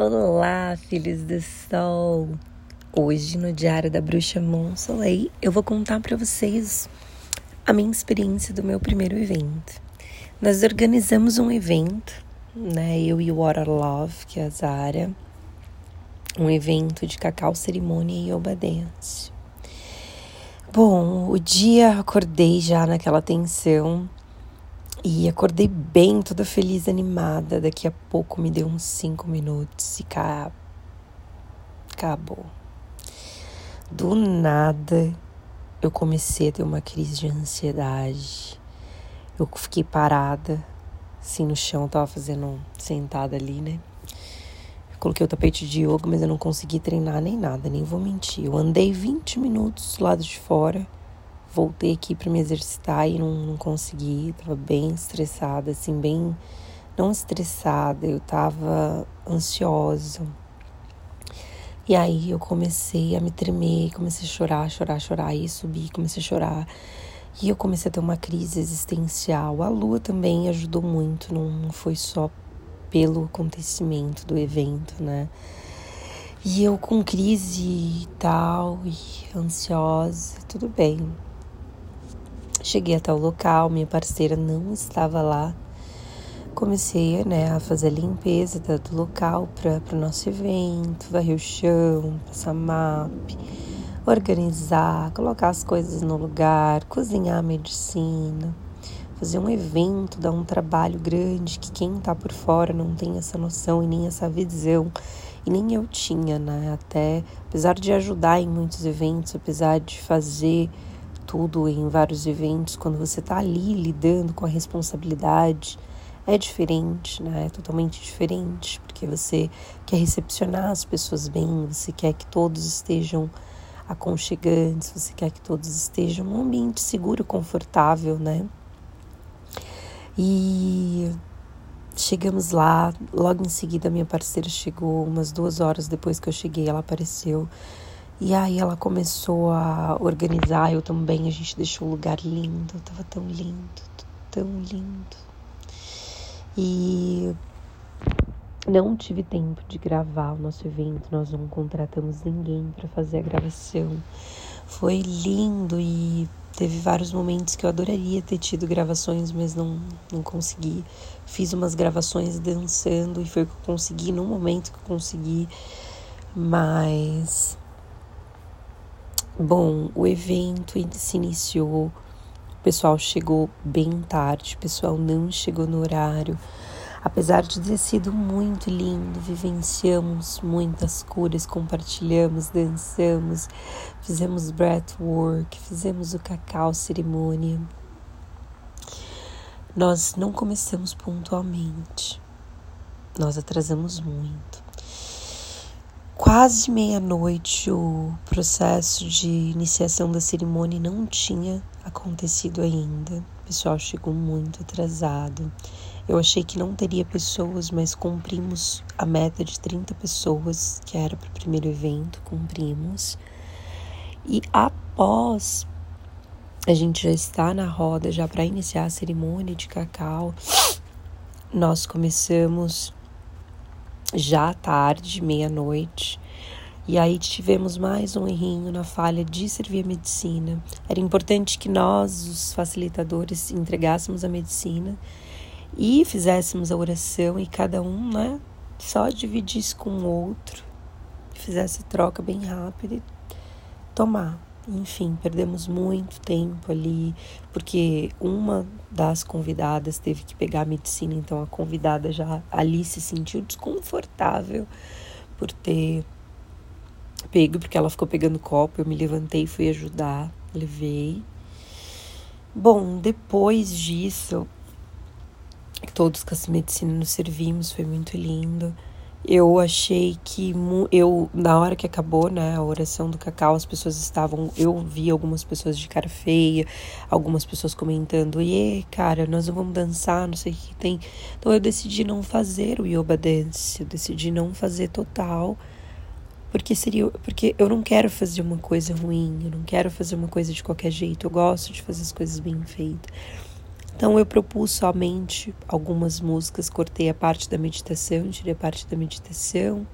Olá, filhos do sol! Hoje, no Diário da Bruxa Monsoleil, eu vou contar para vocês a minha experiência do meu primeiro evento. Nós organizamos um evento, né? Eu e o Water Love, que é a Zara, um evento de cacau, cerimônia e yoga dance. Bom, o dia acordei já naquela tensão e acordei bem, toda feliz, animada. Daqui a pouco me deu uns cinco minutos e cá... acabou. Do nada, eu comecei a ter uma crise de ansiedade. Eu fiquei parada, assim no chão, tava fazendo sentada ali, né? coloquei o tapete de yoga, mas eu não consegui treinar nem nada, nem vou mentir. Eu andei 20 minutos do lado de fora voltei aqui para me exercitar e não, não consegui, tava bem estressada, assim, bem não estressada, eu tava ansiosa. E aí eu comecei a me tremer, comecei a chorar, chorar, chorar, e subir, comecei a chorar. E eu comecei a ter uma crise existencial. A lua também ajudou muito, não foi só pelo acontecimento do evento, né? E eu com crise e tal, e ansiosa, tudo bem. Cheguei até o local, minha parceira não estava lá. Comecei né, a fazer a limpeza do local para o nosso evento, varrer o chão, passar map, organizar, colocar as coisas no lugar, cozinhar a medicina. Fazer um evento dá um trabalho grande que quem está por fora não tem essa noção e nem essa visão. E nem eu tinha, né? Até, apesar de ajudar em muitos eventos, apesar de fazer tudo em vários eventos, quando você está ali lidando com a responsabilidade, é diferente, né? É totalmente diferente, porque você quer recepcionar as pessoas bem, você quer que todos estejam aconchegantes, você quer que todos estejam num ambiente seguro, confortável, né? E chegamos lá, logo em seguida minha parceira chegou, umas duas horas depois que eu cheguei, ela apareceu e aí ela começou a organizar, eu também, a gente deixou o lugar lindo, tava tão lindo, tão lindo. E não tive tempo de gravar o nosso evento, nós não contratamos ninguém para fazer a gravação. Foi lindo e teve vários momentos que eu adoraria ter tido gravações, mas não, não consegui. Fiz umas gravações dançando e foi o que eu consegui no momento que eu consegui, mas Bom, o evento se iniciou, o pessoal chegou bem tarde, o pessoal não chegou no horário. Apesar de ter sido muito lindo, vivenciamos muitas curas, compartilhamos, dançamos, fizemos breathwork, fizemos o cacau cerimônia. Nós não começamos pontualmente, nós atrasamos muito quase meia-noite o processo de iniciação da cerimônia não tinha acontecido ainda. O pessoal chegou muito atrasado. Eu achei que não teria pessoas, mas cumprimos a meta de 30 pessoas, que era para o primeiro evento, cumprimos. E após a gente já está na roda já para iniciar a cerimônia de cacau, nós começamos já tarde, meia-noite. E aí tivemos mais um errinho na falha de servir a medicina. Era importante que nós, os facilitadores, entregássemos a medicina e fizéssemos a oração e cada um, né, só dividisse com o outro, fizesse troca bem rápida e tomar. Enfim, perdemos muito tempo ali, porque uma das convidadas teve que pegar a medicina, então a convidada já ali se sentiu desconfortável por ter pego, porque ela ficou pegando copo. Eu me levantei fui ajudar, levei. Bom, depois disso, todos com a medicina nos servimos, foi muito lindo. Eu achei que eu na hora que acabou, né, a oração do cacau, as pessoas estavam, eu vi algumas pessoas de cara feia, algumas pessoas comentando: "E, cara, nós não vamos dançar, não sei o que tem". Então eu decidi não fazer o yoga dance, eu decidi não fazer total, porque seria, porque eu não quero fazer uma coisa ruim, eu não quero fazer uma coisa de qualquer jeito, eu gosto de fazer as coisas bem feitas. Então eu propus somente algumas músicas, cortei a parte da meditação, tirei a parte da meditação,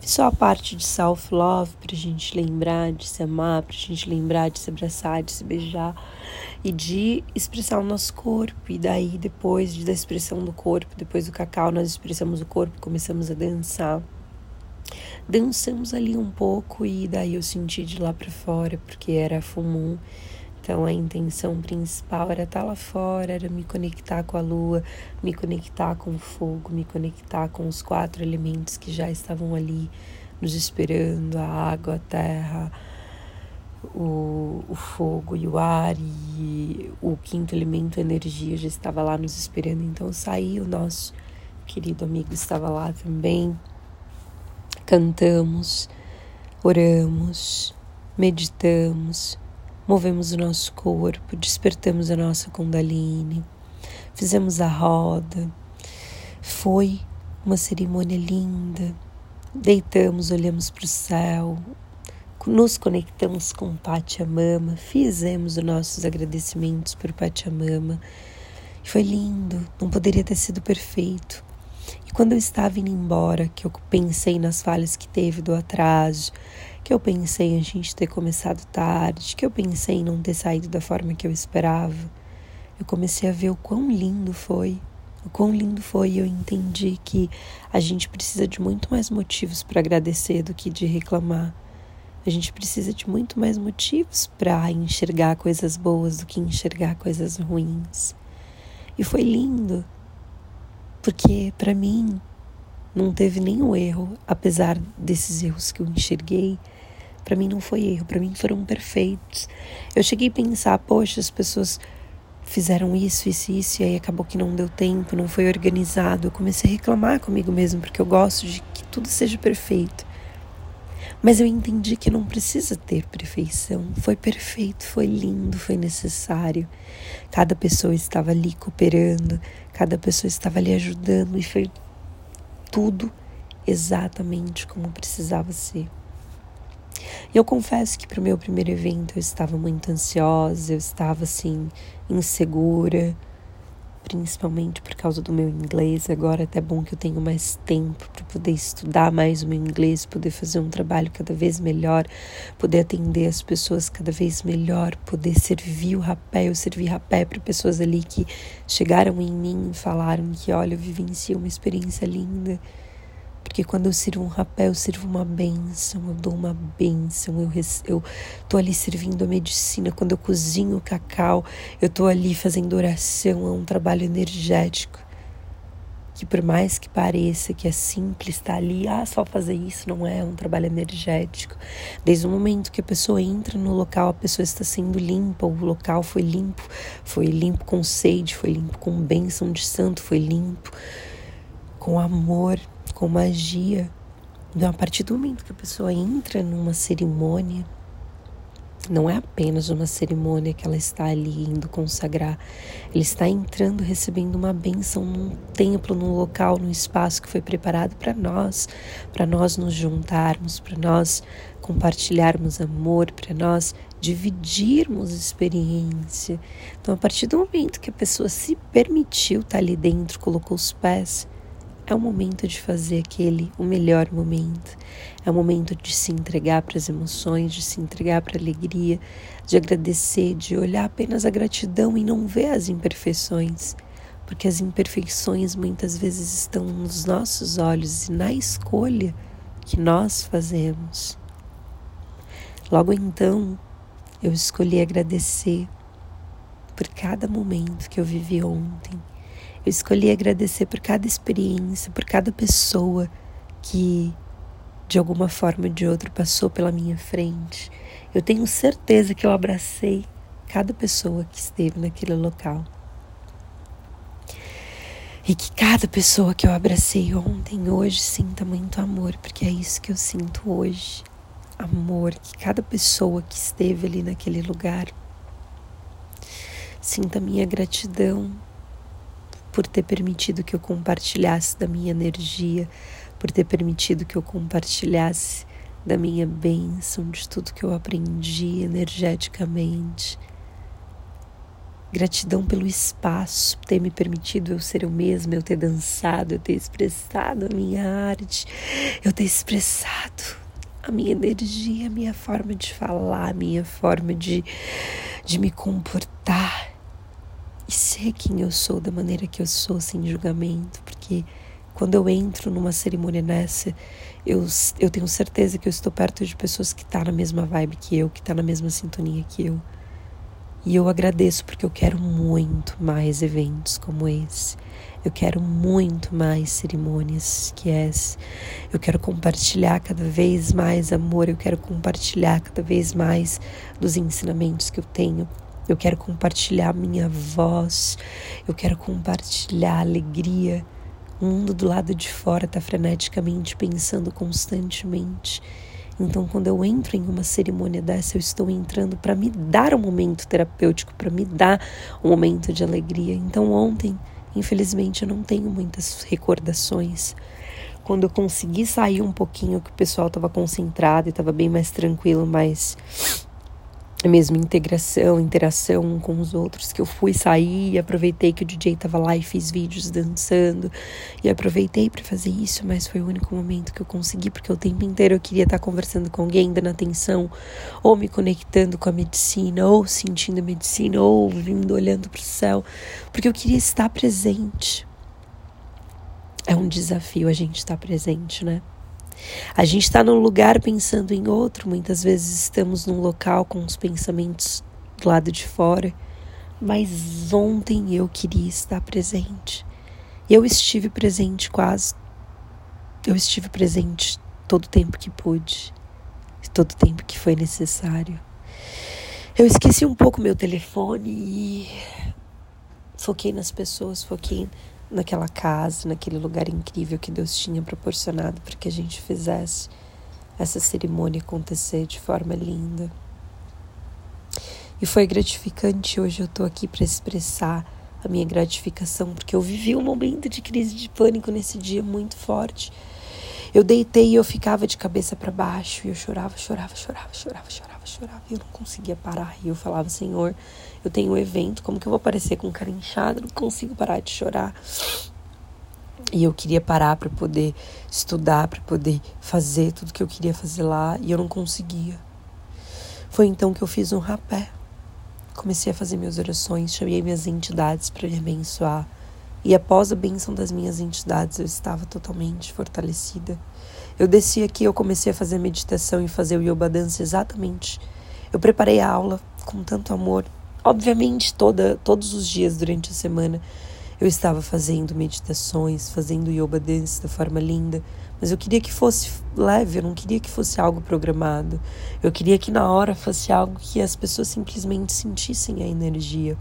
fiz só a parte de self-love para a gente lembrar de se amar, para a gente lembrar de se abraçar, de se beijar e de expressar o nosso corpo. E daí, depois de, da expressão do corpo, depois do cacau, nós expressamos o corpo, começamos a dançar. Dançamos ali um pouco e daí eu senti de lá para fora, porque era fumum. Então a intenção principal era estar lá fora, era me conectar com a lua, me conectar com o fogo, me conectar com os quatro elementos que já estavam ali nos esperando, a água, a terra, o, o fogo e o ar e o quinto elemento, a energia, já estava lá nos esperando. Então saí, o nosso querido amigo estava lá também cantamos, oramos, meditamos, movemos o nosso corpo, despertamos a nossa Kundalini, fizemos a roda. Foi uma cerimônia linda. Deitamos, olhamos para o céu, nos conectamos com Pachamama, fizemos os nossos agradecimentos por Pachamama. Foi lindo, não poderia ter sido perfeito. E quando eu estava indo embora, que eu pensei nas falhas que teve do atraso, que eu pensei em a gente ter começado tarde, que eu pensei em não ter saído da forma que eu esperava, eu comecei a ver o quão lindo foi. O quão lindo foi eu entendi que a gente precisa de muito mais motivos para agradecer do que de reclamar. A gente precisa de muito mais motivos para enxergar coisas boas do que enxergar coisas ruins. E foi lindo porque para mim não teve nenhum erro, apesar desses erros que eu enxerguei. Para mim não foi erro, para mim foram perfeitos. Eu cheguei a pensar, poxa, as pessoas fizeram isso, isso, isso, e aí acabou que não deu tempo, não foi organizado. Eu comecei a reclamar comigo mesmo, porque eu gosto de que tudo seja perfeito. Mas eu entendi que não precisa ter perfeição. Foi perfeito, foi lindo, foi necessário. Cada pessoa estava ali cooperando, cada pessoa estava ali ajudando e foi tudo exatamente como precisava ser. Eu confesso que para o meu primeiro evento eu estava muito ansiosa, eu estava assim, insegura, principalmente por causa do meu inglês. Agora é até bom que eu tenho mais tempo para poder estudar mais o meu inglês, poder fazer um trabalho cada vez melhor, poder atender as pessoas cada vez melhor, poder servir o rapé. Eu servi rapé para pessoas ali que chegaram em mim e falaram que, olha, eu vivenciei uma experiência linda porque quando eu sirvo um rapé, eu sirvo uma bênção, eu dou uma bênção, eu, eu tô ali servindo a medicina. Quando eu cozinho o cacau, eu tô ali fazendo oração, é um trabalho energético. Que por mais que pareça que é simples, tá ali, ah, só fazer isso não é, é um trabalho energético. Desde o momento que a pessoa entra no local, a pessoa está sendo limpa, o local foi limpo, foi limpo com sede, foi limpo com bênção de santo, foi limpo com amor com magia. Então, a partir do momento que a pessoa entra numa cerimônia, não é apenas uma cerimônia que ela está ali indo consagrar, ela está entrando, recebendo uma bênção num templo, num local, num espaço que foi preparado para nós, para nós nos juntarmos, para nós compartilharmos amor, para nós dividirmos experiência. Então, a partir do momento que a pessoa se permitiu estar ali dentro, colocou os pés, é o momento de fazer aquele o melhor momento. É o momento de se entregar para as emoções, de se entregar para a alegria, de agradecer, de olhar apenas a gratidão e não ver as imperfeições. Porque as imperfeições muitas vezes estão nos nossos olhos e na escolha que nós fazemos. Logo então, eu escolhi agradecer por cada momento que eu vivi ontem eu escolhi agradecer por cada experiência, por cada pessoa que de alguma forma ou de outra passou pela minha frente. Eu tenho certeza que eu abracei cada pessoa que esteve naquele local. E que cada pessoa que eu abracei ontem, hoje, sinta muito amor, porque é isso que eu sinto hoje. Amor, que cada pessoa que esteve ali naquele lugar sinta minha gratidão por ter permitido que eu compartilhasse da minha energia, por ter permitido que eu compartilhasse da minha bênção, de tudo que eu aprendi energeticamente. Gratidão pelo espaço, ter me permitido eu ser eu mesma, eu ter dançado, eu ter expressado a minha arte, eu ter expressado a minha energia, a minha forma de falar, a minha forma de, de me comportar e ser quem eu sou da maneira que eu sou, sem julgamento, porque quando eu entro numa cerimônia nessa, eu, eu tenho certeza que eu estou perto de pessoas que estão tá na mesma vibe que eu, que estão tá na mesma sintonia que eu. E eu agradeço porque eu quero muito mais eventos como esse. Eu quero muito mais cerimônias que essa. Eu quero compartilhar cada vez mais amor, eu quero compartilhar cada vez mais dos ensinamentos que eu tenho. Eu quero compartilhar minha voz, eu quero compartilhar alegria. O mundo do lado de fora está freneticamente pensando constantemente. Então, quando eu entro em uma cerimônia dessa, eu estou entrando para me dar um momento terapêutico, para me dar um momento de alegria. Então, ontem, infelizmente, eu não tenho muitas recordações. Quando eu consegui sair um pouquinho, que o pessoal estava concentrado e estava bem mais tranquilo, mais mesmo integração, interação com os outros, que eu fui sair aproveitei que o DJ tava lá e fiz vídeos dançando e aproveitei para fazer isso, mas foi o único momento que eu consegui, porque o tempo inteiro eu queria estar conversando com alguém, dando atenção, ou me conectando com a medicina, ou sentindo a medicina, ou vindo olhando para o céu, porque eu queria estar presente. É um desafio a gente estar presente, né? A gente está num lugar pensando em outro, muitas vezes estamos num local com os pensamentos do lado de fora, mas ontem eu queria estar presente. Eu estive presente quase. Eu estive presente todo o tempo que pude, todo o tempo que foi necessário. Eu esqueci um pouco meu telefone e foquei nas pessoas, foquei naquela casa, naquele lugar incrível que Deus tinha proporcionado para que a gente fizesse essa cerimônia acontecer de forma linda. E foi gratificante. Hoje eu estou aqui para expressar a minha gratificação, porque eu vivi um momento de crise de pânico nesse dia muito forte. Eu deitei e eu ficava de cabeça para baixo e eu chorava, chorava, chorava, chorava, chorava, chorava e eu não conseguia parar. E eu falava, Senhor, eu tenho um evento, como que eu vou aparecer com cara inchada? Não consigo parar de chorar. E eu queria parar para poder estudar, para poder fazer tudo que eu queria fazer lá e eu não conseguia. Foi então que eu fiz um rapé. Comecei a fazer minhas orações, chamei minhas entidades para me abençoar. E após a bênção das minhas entidades, eu estava totalmente fortalecida. Eu desci aqui, eu comecei a fazer meditação e fazer o yoga dance exatamente. Eu preparei a aula com tanto amor. Obviamente, toda, todos os dias durante a semana eu estava fazendo meditações, fazendo yoga dance da forma linda, mas eu queria que fosse leve, eu não queria que fosse algo programado. Eu queria que na hora fosse algo que as pessoas simplesmente sentissem a energia.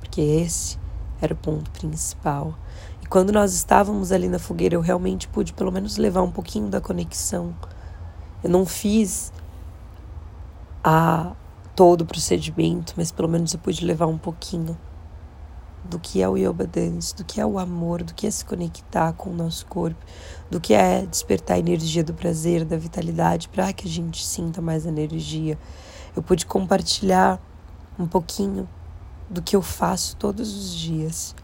Porque esse era o ponto principal. Quando nós estávamos ali na fogueira, eu realmente pude pelo menos levar um pouquinho da conexão. Eu não fiz a todo o procedimento, mas pelo menos eu pude levar um pouquinho do que é o yoga dance, do que é o amor, do que é se conectar com o nosso corpo, do que é despertar a energia do prazer, da vitalidade, para que a gente sinta mais energia. Eu pude compartilhar um pouquinho do que eu faço todos os dias.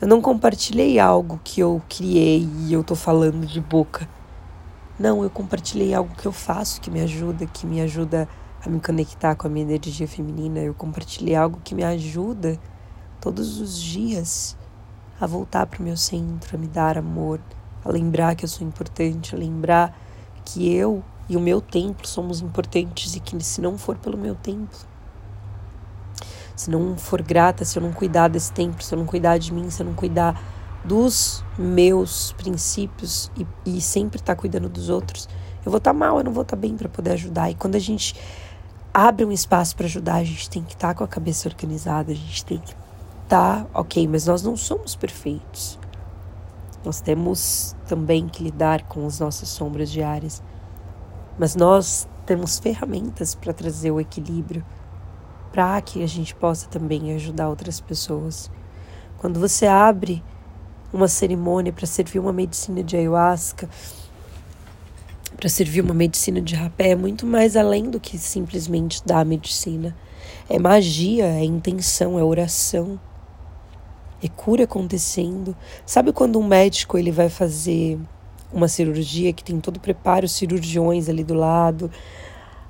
Eu não compartilhei algo que eu criei e eu tô falando de boca. Não, eu compartilhei algo que eu faço que me ajuda, que me ajuda a me conectar com a minha energia feminina. Eu compartilhei algo que me ajuda todos os dias a voltar para o meu centro, a me dar amor, a lembrar que eu sou importante, a lembrar que eu e o meu templo somos importantes e que se não for pelo meu templo, se não for grata, se eu não cuidar desse tempo, se eu não cuidar de mim, se eu não cuidar dos meus princípios e, e sempre estar tá cuidando dos outros, eu vou estar tá mal, eu não vou estar tá bem para poder ajudar. E quando a gente abre um espaço para ajudar, a gente tem que estar tá com a cabeça organizada, a gente tem que estar, tá, ok, mas nós não somos perfeitos. Nós temos também que lidar com as nossas sombras diárias, mas nós temos ferramentas para trazer o equilíbrio para que a gente possa também ajudar outras pessoas. Quando você abre uma cerimônia para servir uma medicina de ayahuasca, para servir uma medicina de rapé, é muito mais além do que simplesmente dar a medicina. É magia, é intenção, é oração. É cura acontecendo. Sabe quando um médico ele vai fazer uma cirurgia que tem todo o preparo, cirurgiões ali do lado,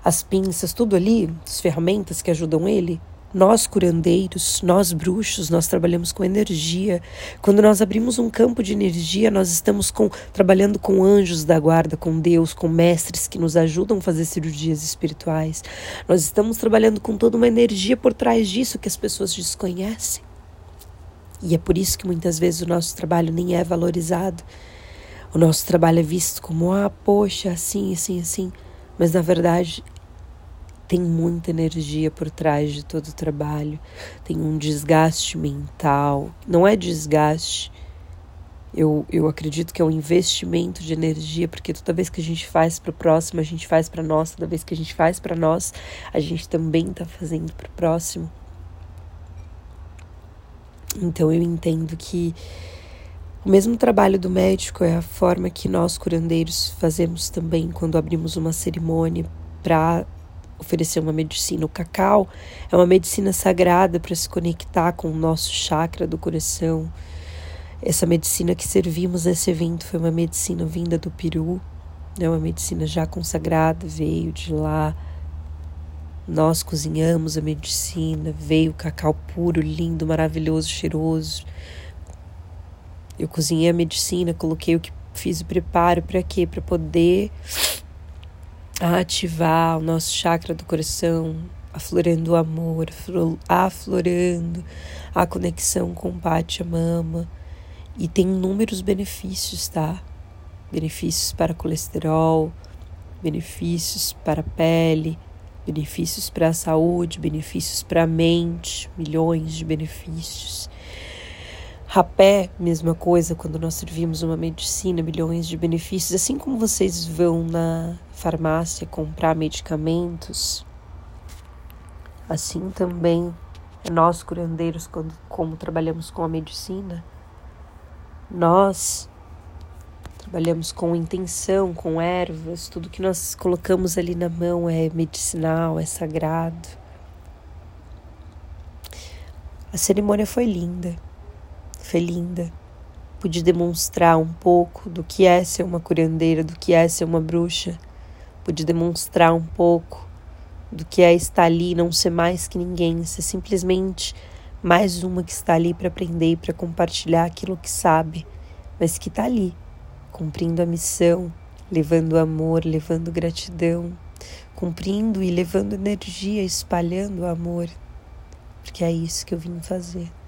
as pinças, tudo ali, as ferramentas que ajudam ele? Nós, curandeiros, nós bruxos, nós trabalhamos com energia. Quando nós abrimos um campo de energia, nós estamos com, trabalhando com anjos da guarda, com Deus, com mestres que nos ajudam a fazer cirurgias espirituais. Nós estamos trabalhando com toda uma energia por trás disso que as pessoas desconhecem. E é por isso que muitas vezes o nosso trabalho nem é valorizado. O nosso trabalho é visto como, ah, poxa, assim, assim, assim. Mas na verdade tem muita energia por trás de todo o trabalho, tem um desgaste mental. Não é desgaste, eu, eu acredito que é um investimento de energia, porque toda vez que a gente faz para o próximo, a gente faz para nós, toda vez que a gente faz para nós, a gente também está fazendo para o próximo. Então eu entendo que o mesmo trabalho do médico é a forma que nós curandeiros fazemos também quando abrimos uma cerimônia para oferecer uma medicina. O cacau é uma medicina sagrada para se conectar com o nosso chakra do coração. Essa medicina que servimos nesse evento foi uma medicina vinda do Peru, é né? uma medicina já consagrada, veio de lá. Nós cozinhamos a medicina, veio o cacau puro, lindo, maravilhoso, cheiroso. Eu cozinhei a medicina, coloquei o que fiz o preparo para quê? Para poder ativar o nosso chakra do coração, aflorando o amor, aflorando a conexão com Pátia Mama. E tem inúmeros benefícios, tá? Benefícios para colesterol, benefícios para a pele, benefícios para a saúde, benefícios para a mente, milhões de benefícios. Rapé, mesma coisa, quando nós servimos uma medicina, milhões de benefícios. Assim como vocês vão na farmácia comprar medicamentos, assim também nós curandeiros, quando, como trabalhamos com a medicina, nós trabalhamos com intenção, com ervas, tudo que nós colocamos ali na mão é medicinal, é sagrado. A cerimônia foi linda foi linda. Pude demonstrar um pouco do que é ser uma curandeira, do que é ser uma bruxa. Pude demonstrar um pouco do que é estar ali, não ser mais que ninguém, ser simplesmente mais uma que está ali para aprender e para compartilhar aquilo que sabe, mas que está ali, cumprindo a missão, levando amor, levando gratidão, cumprindo e levando energia, espalhando amor, porque é isso que eu vim fazer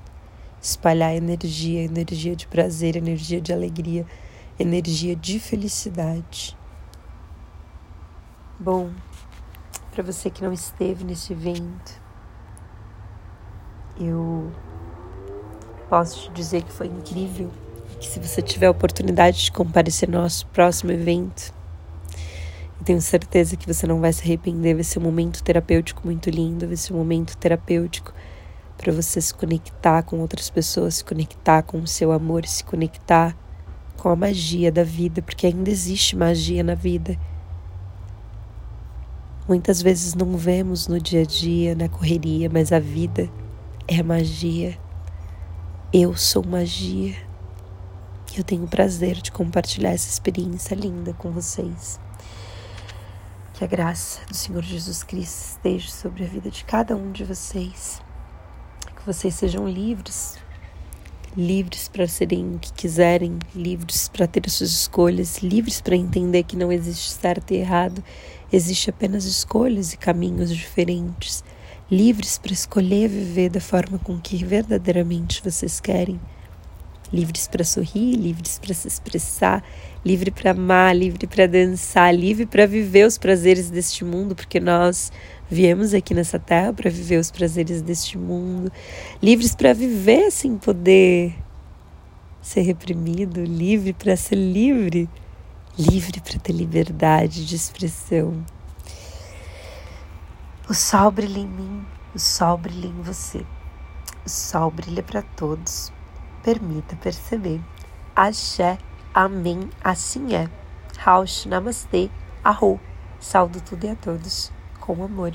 espalhar energia, energia de prazer, energia de alegria, energia de felicidade. Bom, para você que não esteve nesse evento, eu posso te dizer que foi incrível que se você tiver a oportunidade de comparecer no nosso próximo evento, tenho certeza que você não vai se arrepender, vai ser um momento terapêutico muito lindo, vai ser um momento terapêutico para você se conectar com outras pessoas, se conectar com o seu amor, se conectar com a magia da vida, porque ainda existe magia na vida. Muitas vezes não vemos no dia a dia, na correria, mas a vida é magia. Eu sou magia. Eu tenho o prazer de compartilhar essa experiência linda com vocês. Que a graça do Senhor Jesus Cristo esteja sobre a vida de cada um de vocês que vocês sejam livres, livres para serem o que quiserem, livres para ter as suas escolhas, livres para entender que não existe certo e errado, existe apenas escolhas e caminhos diferentes, livres para escolher viver da forma com que verdadeiramente vocês querem. Livres para sorrir, livres para se expressar, livre para amar, livre para dançar, livre para viver os prazeres deste mundo, porque nós viemos aqui nessa terra para viver os prazeres deste mundo, livres para viver sem poder ser reprimido, livre para ser livre, livre para ter liberdade de expressão. O sol brilha em mim, o sol brilha em você. O sol brilha para todos permita perceber. Axé, amém, assim é. Raush, namastê, arro. Saldo tudo e a todos com amor.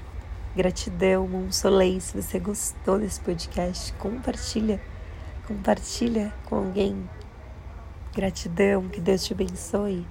Gratidão, soleil. Se você gostou desse podcast, compartilha. Compartilha com alguém. Gratidão, que Deus te abençoe.